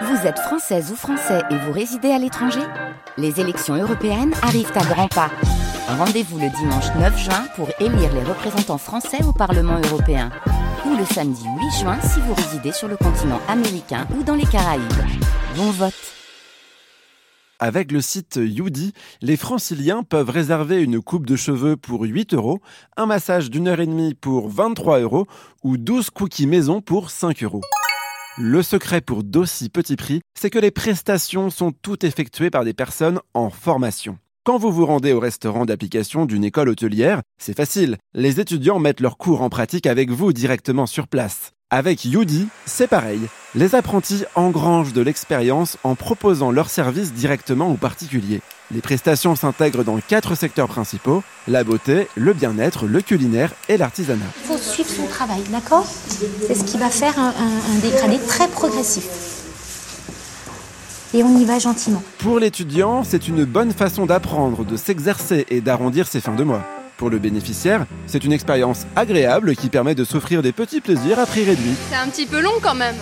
Vous êtes française ou français et vous résidez à l'étranger Les élections européennes arrivent à grands pas. Rendez-vous le dimanche 9 juin pour élire les représentants français au Parlement européen. Ou le samedi 8 juin si vous résidez sur le continent américain ou dans les Caraïbes. Bon vote avec le site Youdi, les franciliens peuvent réserver une coupe de cheveux pour 8 euros, un massage d'une heure et demie pour 23 euros ou 12 cookies maison pour 5 euros. Le secret pour d'aussi petits prix, c'est que les prestations sont toutes effectuées par des personnes en formation. Quand vous vous rendez au restaurant d'application d'une école hôtelière, c'est facile. Les étudiants mettent leurs cours en pratique avec vous directement sur place. Avec Yudi, c'est pareil. Les apprentis engrangent de l'expérience en proposant leurs services directement aux particuliers. Les prestations s'intègrent dans quatre secteurs principaux la beauté, le bien-être, le culinaire et l'artisanat. Il faut suivre son travail, d'accord? C'est ce qui va faire un, un dégradé très progressif. Et on y va gentiment. Pour l'étudiant, c'est une bonne façon d'apprendre, de s'exercer et d'arrondir ses fins de mois. Pour le bénéficiaire, c'est une expérience agréable qui permet de s'offrir des petits plaisirs à prix réduit. C'est un petit peu long quand même.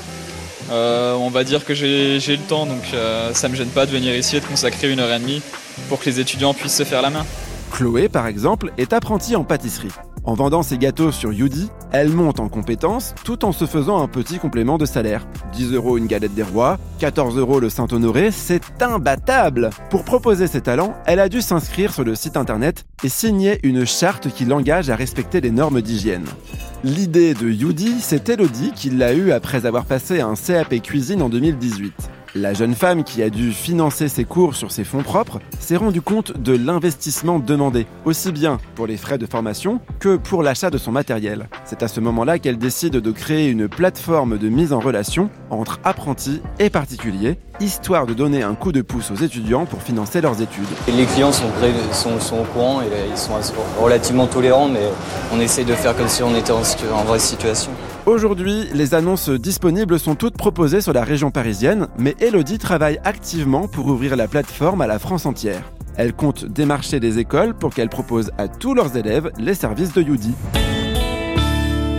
Euh, on va dire que j'ai le temps, donc euh, ça me gêne pas de venir ici et de consacrer une heure et demie pour que les étudiants puissent se faire la main. Chloé, par exemple, est apprentie en pâtisserie. En vendant ses gâteaux sur Yudi, elle monte en compétences tout en se faisant un petit complément de salaire. 10 euros une galette des rois, 14 euros le Saint-Honoré, c'est imbattable Pour proposer ses talents, elle a dû s'inscrire sur le site internet et signer une charte qui l'engage à respecter les normes d'hygiène. L'idée de Yudi, c'est Elodie qui l'a eue après avoir passé un CAP cuisine en 2018. La jeune femme qui a dû financer ses cours sur ses fonds propres s'est rendue compte de l'investissement demandé, aussi bien pour les frais de formation que pour l'achat de son matériel. C'est à ce moment-là qu'elle décide de créer une plateforme de mise en relation entre apprentis et particuliers, histoire de donner un coup de pouce aux étudiants pour financer leurs études. les clients sont, au courant et ils sont relativement tolérants, mais on essaye de faire comme si on était en vraie situation. Aujourd'hui, les annonces disponibles sont toutes proposées sur la région parisienne, mais Elodie travaille activement pour ouvrir la plateforme à la France entière. Elle compte démarcher des écoles pour qu'elles proposent à tous leurs élèves les services de Yudi.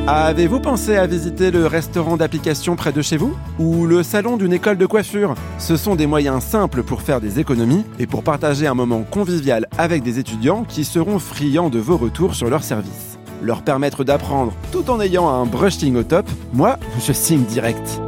Avez-vous pensé à visiter le restaurant d'application près de chez vous? Ou le salon d'une école de coiffure? Ce sont des moyens simples pour faire des économies et pour partager un moment convivial avec des étudiants qui seront friands de vos retours sur leurs services leur permettre d'apprendre tout en ayant un brushing au top, moi, je signe direct.